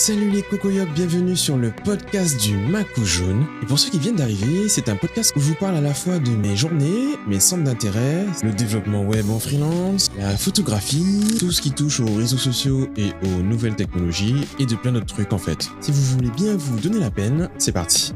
Salut les cocoyocs, bienvenue sur le podcast du Macou Jaune. Et pour ceux qui viennent d'arriver, c'est un podcast où je vous parle à la fois de mes journées, mes centres d'intérêt, le développement web en freelance, la photographie, tout ce qui touche aux réseaux sociaux et aux nouvelles technologies, et de plein d'autres trucs en fait. Si vous voulez bien vous donner la peine, c'est parti.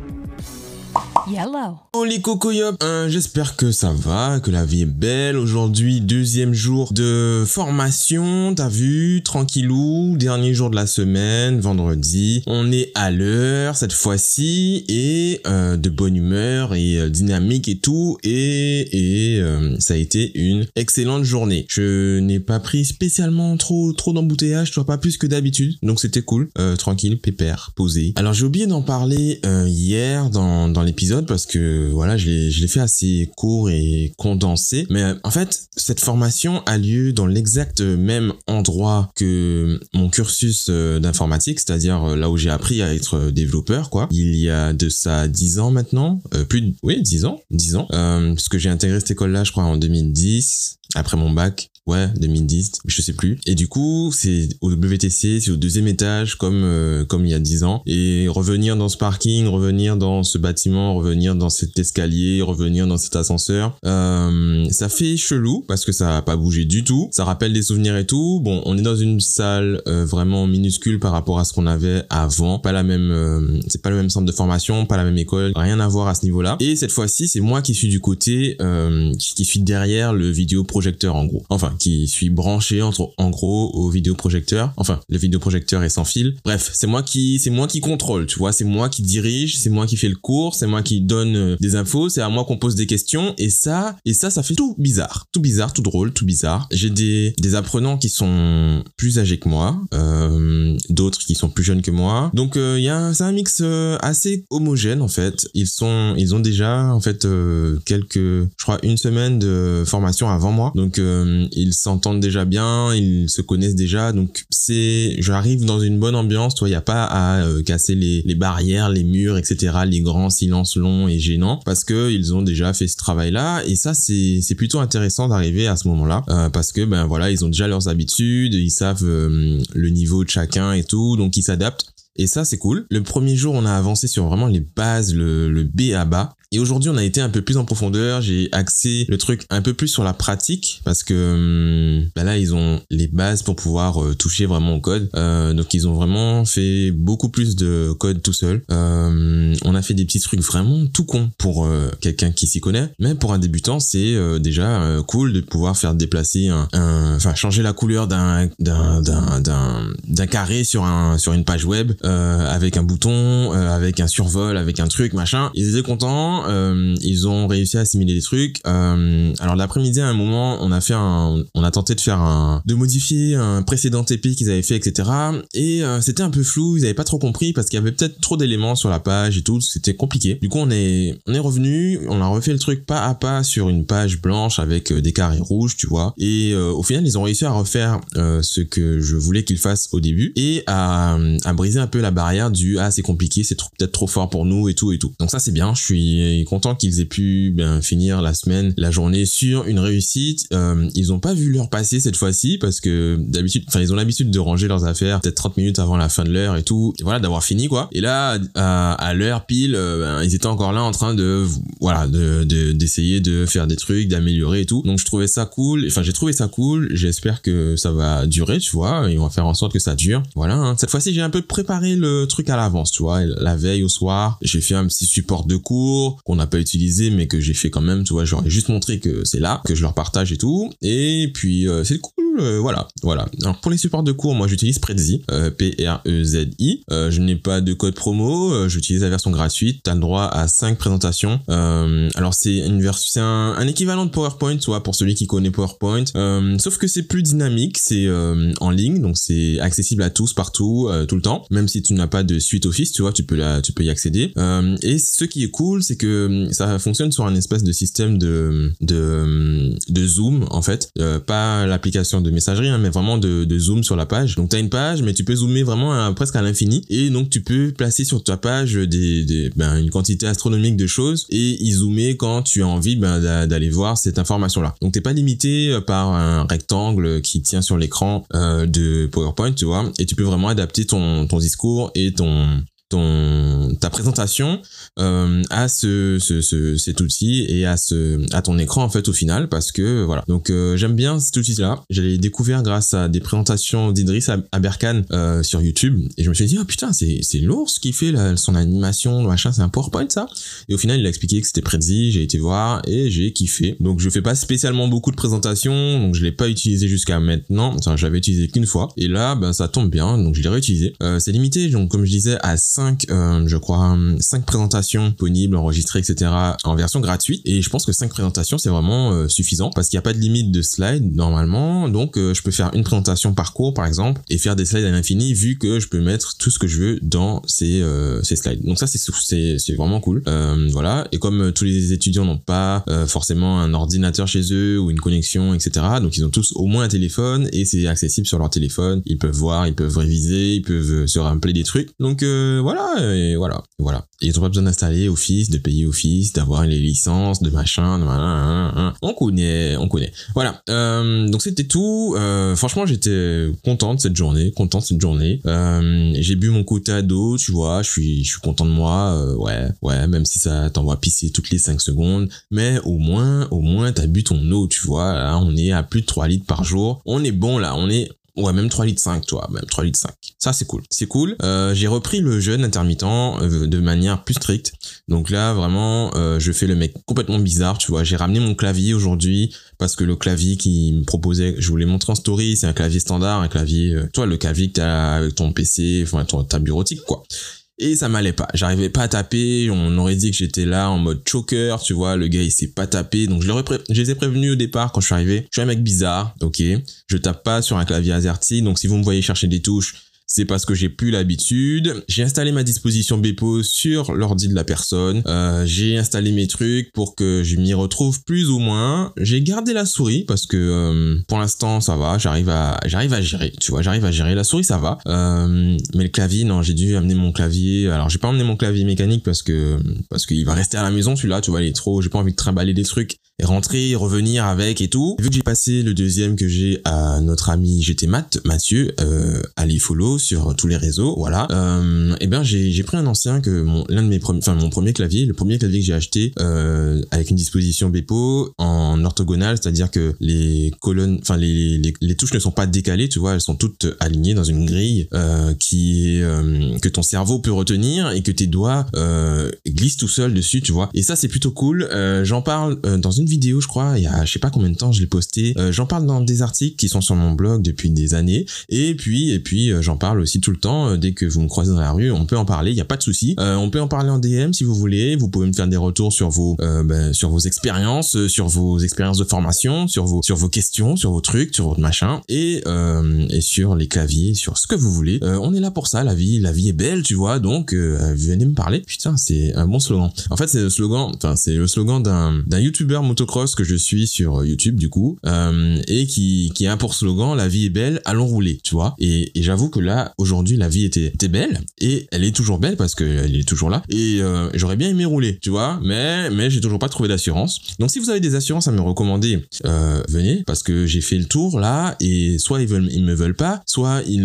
Yellow. Oh les cocoyops, hein, j'espère que ça va, que la vie est belle. Aujourd'hui, deuxième jour de formation, t'as vu, tranquillou, dernier jour de la semaine, vendredi. On est à l'heure cette fois-ci et euh, de bonne humeur et euh, dynamique et tout. Et, et euh, ça a été une excellente journée. Je n'ai pas pris spécialement trop trop d'embouteillage, tu vois, pas plus que d'habitude. Donc c'était cool, euh, tranquille, pépère, posé. Alors j'ai oublié d'en parler hier dans, dans l'épisode parce que voilà, je l'ai, fait assez court et condensé. Mais en fait, cette formation a lieu dans l'exact même endroit que mon cursus euh, d'informatique, c'est-à-dire euh, là où j'ai appris à être développeur, quoi. Il y a de ça 10 ans maintenant, euh, plus de, oui, 10 ans, 10 ans, euh, parce que j'ai intégré cette école-là, je crois, en 2010, après mon bac. Ouais, 2010, je sais plus. Et du coup, c'est au WTC, c'est au deuxième étage, comme euh, comme il y a 10 ans. Et revenir dans ce parking, revenir dans ce bâtiment, revenir dans cet escalier, revenir dans cet ascenseur, euh, ça fait chelou parce que ça a pas bougé du tout. Ça rappelle des souvenirs et tout. Bon, on est dans une salle euh, vraiment minuscule par rapport à ce qu'on avait avant. Pas la même, euh, c'est pas le même centre de formation, pas la même école, rien à voir à ce niveau-là. Et cette fois-ci, c'est moi qui suis du côté, euh, qui, qui suis derrière le vidéoprojecteur en gros. Enfin, qui suis branché entre, en gros au vidéoprojecteur. Enfin, le vidéoprojecteur est sans fil. Bref, c'est moi qui, c'est moi qui contrôle, tu vois. C'est moi qui dirige, c'est moi qui fais le cours, c'est moi qui donne euh, des infos, c'est à moi qu'on pose des questions. Et ça, et ça, ça fait tout bizarre, tout bizarre, tout drôle, tout bizarre. J'ai des, des apprenants qui sont plus âgés que moi, euh, d'autres qui sont plus jeunes que moi. Donc il y a, c'est un mix euh, assez homogène en fait. Ils sont, ils ont déjà en fait euh, quelques, je crois une semaine de formation avant moi. Donc euh, ils s'entendent déjà bien, ils se connaissent déjà. Donc c'est, j'arrive dans une bonne ambiance. Toi, il y a pas à euh, casser les, barrières, les murs, etc. Les grands silences longs et gênants parce que ils ont déjà fait ce travail-là. Et ça, c'est c'est plutôt intéressant d'arriver à ce moment-là euh, parce que ben voilà, ils ont déjà leurs habitudes, ils savent euh, le niveau de chacun et tout, donc ils s'adaptent. Et ça, c'est cool. Le premier jour, on a avancé sur vraiment les bases, le, le B à bas. Et aujourd'hui, on a été un peu plus en profondeur. J'ai axé le truc un peu plus sur la pratique parce que bah là, ils ont les bases pour pouvoir euh, toucher vraiment au code. Euh, donc, ils ont vraiment fait beaucoup plus de code tout seul. Euh, on a fait des petits trucs vraiment tout con pour quelqu'un qui s'y connaît. Mais pour un débutant, c'est déjà cool de pouvoir faire déplacer un, enfin changer la couleur d'un d'un d'un d'un carré sur un sur une page web avec un bouton, avec un survol, avec un truc machin. Ils étaient contents. Euh, ils ont réussi à assimiler des trucs. Euh, alors l'après-midi, à un moment, on a fait un, on a tenté de faire un, de modifier un précédent TP qu'ils avaient fait, etc. Et euh, c'était un peu flou. Ils avaient pas trop compris parce qu'il y avait peut-être trop d'éléments sur la page et tout. C'était compliqué. Du coup, on est, revenu. On a refait le truc pas à pas sur une page blanche avec des carrés rouges, tu vois. Et au final, ils ont réussi à refaire ce que je voulais qu'ils fassent au début et à, briser un peu la barrière du ah c'est compliqué, c'est peut-être trop fort pour nous et tout et tout. Donc ça c'est bien. Je suis content qu'ils aient pu ben, finir la semaine, la journée sur une réussite. Euh, ils ont pas vu l'heure passer cette fois-ci parce que d'habitude, enfin ils ont l'habitude de ranger leurs affaires peut-être 30 minutes avant la fin de l'heure et tout. Et voilà d'avoir fini quoi. Et là à, à l'heure pile, euh, ben, ils étaient encore là en train de voilà de de- d'essayer de faire des trucs, d'améliorer et tout. Donc je trouvais ça cool. Enfin j'ai trouvé ça cool. J'espère que ça va durer, tu vois. On va faire en sorte que ça dure. Voilà. hein. Cette fois-ci j'ai un peu préparé le truc à l'avance, tu vois. La veille au soir, j'ai fait un petit support de cours qu'on n'a pas utilisé mais que j'ai fait quand même, tu vois. J'aurais juste montré que c'est là, que je leur partage et tout. Et puis euh, c'est cool. Euh, voilà, voilà. Alors pour les supports de cours, moi j'utilise Prezi, euh, P-R-E-Z-I. Euh, je n'ai pas de code promo. euh, j'utilise la version gratuite. T'as le droit à 5 présentations. Alors c'est une version, un, un équivalent de PowerPoint, vois, pour celui qui connaît PowerPoint. Sauf que c'est plus dynamique, c'est en ligne, donc c'est accessible à tous partout, tout le temps. Même si tu n'as pas de suite Office, tu vois, tu peux la, tu peux y accéder. Et ce qui est cool, c'est que ça fonctionne sur un espèce de système de de, de Zoom en fait, pas l'application de messagerie, hein, mais vraiment de, zoom sur la page. Donc tu as une page, mais tu peux zoomer vraiment presque à l'infini. Et donc tu peux placer sur ta page des, ben, une quantité astronomique de choses et y zoomer quand tu as envie ben, d'aller voir cette information-là. Donc t'es pas limité euh, par un rectangle qui tient sur l'écran euh, de PowerPoint, tu vois, et tu peux vraiment adapter ton, discours et ton ta présentation euh, à ce, ce, ce, cet outil et à ce à ton écran en fait au final parce que voilà. Donc euh, j'aime bien cet outil là j'ai découvert grâce à des présentations d'Idriss Aberkan euh, sur YouTube. Et je me suis dit oh putain c'est c'est lourd ce qu'il fait là, son animation machin c'est un PowerPoint ça. Et au final il a expliqué que c'était Prezi j'ai été voir et j'ai kiffé. Donc je fais pas spécialement beaucoup de présentations donc je l'ai pas utilisé jusqu'à maintenant. Enfin j'avais utilisé qu'une fois. Et là ben ça tombe bien donc je l'ai réutilisé. Euh, c'est limité donc comme je disais à 5, euh, je crois, 5 présentations disponibles, enregistrées, etc. en version gratuite. Et je pense que 5 présentations, c'est vraiment euh, suffisant parce qu'il n'y a pas de limite de slides normalement. Donc, euh, je peux faire une présentation par cours, par exemple, et faire des slides à l'infini vu que je peux mettre tout ce que je veux dans ces, ces slides. Donc ça, c'est, vraiment cool. voilà. Et comme tous les étudiants n'ont pas forcément un ordinateur chez eux ou une connexion, etc. Donc, ils ont tous au moins un téléphone et c'est accessible sur leur téléphone. Ils peuvent voir, ils peuvent réviser, ils peuvent se rappeler des trucs. Donc, voilà, et voilà, voilà. ils n'ont pas besoin d'installer Office, de payer Office, d'avoir les licences, de machin, de machin, on connaît, on connaît. Voilà. Euh, donc c'était tout. Euh, franchement, j'étais content de cette journée, content cette journée. Euh, j'ai bu mon côté d'eau, tu vois, je suis, je suis content de moi. ouais, ouais, même si ça t'envoie pisser toutes les 5 secondes, mais au moins, au moins, t'as bu ton eau, tu vois. Là, on est à plus de 3 litres par jour. On est bon là, on est Ouais, même 3 litres 5, toi, même 3 litres 5. Ça, c'est cool. C'est cool. Euh, j'ai repris le jeûne intermittent euh, de manière plus stricte. Donc là, vraiment, euh, je fais le mec complètement bizarre, tu vois. J'ai ramené mon clavier aujourd'hui parce que le clavier qui me proposait, je voulais montrer en story, c'est un clavier standard, un clavier, toi, le clavier que t'as avec ton PC, enfin, ton, ta bureautique, quoi et ça m'allait pas. J'arrivais pas à taper. On aurait dit que j'étais là en mode choker, tu vois. Le gars, il s'est pas tapé. Donc, je, je les ai prévenus au départ quand je suis arrivé. Je suis un mec bizarre, ok. Je tape pas sur un clavier AZERTY. Donc, si vous me voyez chercher des touches, c'est parce que j'ai plus l'habitude. J'ai installé ma disposition Bepo sur l'ordi de la personne. Euh, j'ai installé mes trucs pour que je m'y retrouve plus ou moins. J'ai gardé la souris parce que euh, pour l'instant ça va. J'arrive à j'arrive à gérer. Tu vois, j'arrive à gérer. La souris ça va. Euh, mais le clavier, non, j'ai dû amener mon clavier. Alors j'ai pas emmené mon clavier mécanique parce que parce qu'il va rester à la maison celui-là. Tu vois, il est trop. J'ai pas envie de trimballer des trucs rentrer, revenir avec et tout. Vu que j'ai passé le deuxième que j'ai à notre ami GT Matt, Mathieu, euh, allez follow sur tous les réseaux, voilà. Euh, et eh bien j'ai pris un ancien que mon l'un de mes premiers, enfin mon premier clavier, le premier clavier que j'ai acheté euh, avec une disposition Bepo en orthogonale, c'est-à-dire que les colonnes, enfin les, les, les, touches ne sont pas décalées, tu vois, elles sont toutes alignées dans une grille euh, qui euh, que ton cerveau peut retenir et que tes doigts euh, glissent tout seul dessus, tu vois. Et ça c'est plutôt cool. Euh, j'en parle dans une vidéo, je crois, il y a je sais pas combien de temps je l'ai posté. Euh, j'en parle dans des articles qui sont sur mon blog depuis des années. Et puis et puis euh, j'en parle aussi tout le temps. Euh, dès que vous me croisez dans la rue, on peut en parler, il y a pas de souci. on peut en parler en DM si vous voulez. Vous pouvez me faire des retours sur vos ben, sur vos expériences, sur vos expériences de formation, sur vos sur vos questions, sur vos trucs, sur votre machin et et sur les claviers, sur ce que vous voulez. on est là pour ça. La vie la vie est belle, tu vois. Donc venez me parler. Putain, c'est un bon slogan. En fait, c'est le slogan. Enfin, c'est le slogan d'un d'un youtubeur motocross que je suis sur YouTube du coup euh, et qui qui a pour slogan la vie est belle, allons rouler, tu vois. Et, j'avoue que là aujourd'hui la vie était, était belle et elle est toujours belle parce qu'elle est toujours là et euh, j'aurais bien aimé rouler, tu vois, mais mais j'ai toujours pas trouvé d'assurance. Donc si vous avez des assurances à me recommander, euh, venez parce que j'ai fait le tour là et soit ils veulent ils me veulent pas, soit ils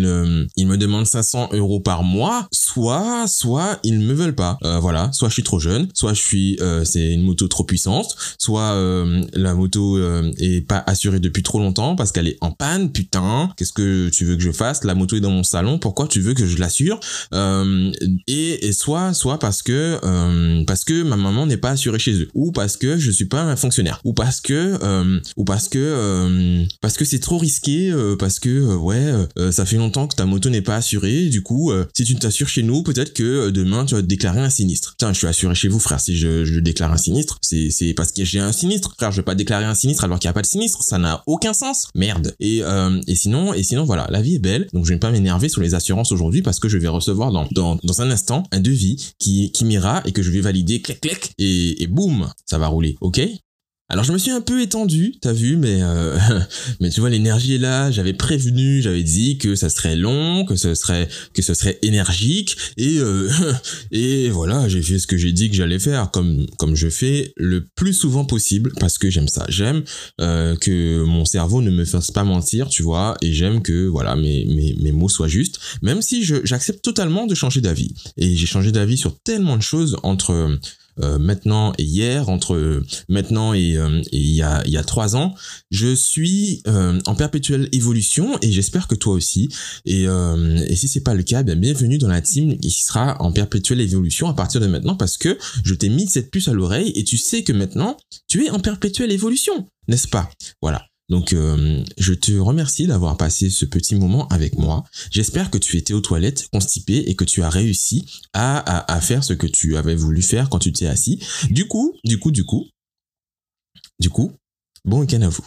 ils me demandent 500 euros par mois, soit soit ils me veulent pas. Voilà, soit je suis trop jeune, soit je suis c'est une moto trop puissante, soit euh, la moto euh, est pas assurée depuis trop longtemps parce qu'elle est en panne, putain, qu'est-ce que tu veux que je fasse? La moto est dans mon salon, pourquoi tu veux que je l'assure? Euh, et, soit soit parce que parce que ma maman n'est pas assurée chez eux. Ou parce que je suis pas un fonctionnaire. Ou parce que ou parce que parce que c'est trop risqué parce que ouais ça fait longtemps que ta moto n'est pas assurée. Du coup si tu t'assures chez nous peut-être que demain tu vas te déclarer un sinistre. Tiens, je suis assuré chez vous frère si je, je déclare un sinistre, c'est c'est parce que j'ai un sinistre. Frère, je vais pas déclarer un sinistre alors qu'il n'y a pas de sinistre. Ça n'a aucun sens. Merde. Et, euh, et sinon, et sinon, voilà, la vie est belle. Donc, je vais pas m'énerver sur les assurances aujourd'hui parce que je vais recevoir dans, un instant un devis qui, qui m'ira et que je vais valider, clac, clac, et, et boum, ça va rouler. OK? Alors je me suis un peu étendu, t'as vu, mais euh, mais tu vois l'énergie est là. J'avais prévenu, j'avais dit que ça serait long, que ce serait que ce serait énergique et euh, et voilà, j'ai fait ce que j'ai dit que j'allais faire, comme comme je fais le plus souvent possible parce que j'aime ça. J'aime euh, que mon cerveau ne me fasse pas mentir, tu vois, et j'aime que voilà mes mes mes mots soient justes, même si j'accepte totalement de changer d'avis. Et j'ai changé d'avis sur tellement de choses entre euh, maintenant et hier, entre euh, maintenant et, euh, il, y a, y a trois ans, je suis en perpétuelle évolution et j'espère que toi aussi. Et, et si c'est pas le cas, bien bienvenue dans la team qui sera en perpétuelle évolution à partir de maintenant parce que je t'ai mis cette puce à l'oreille et tu sais que maintenant tu es en perpétuelle évolution, n'est-ce pas? Voilà. Donc euh, je te remercie d'avoir passé ce petit moment avec moi. J'espère que tu étais aux toilettes constipé et que tu as réussi à, à, à faire ce que tu avais voulu faire quand tu t'es assis. Du coup, du coup, du coup, du coup, bon week-end à vous.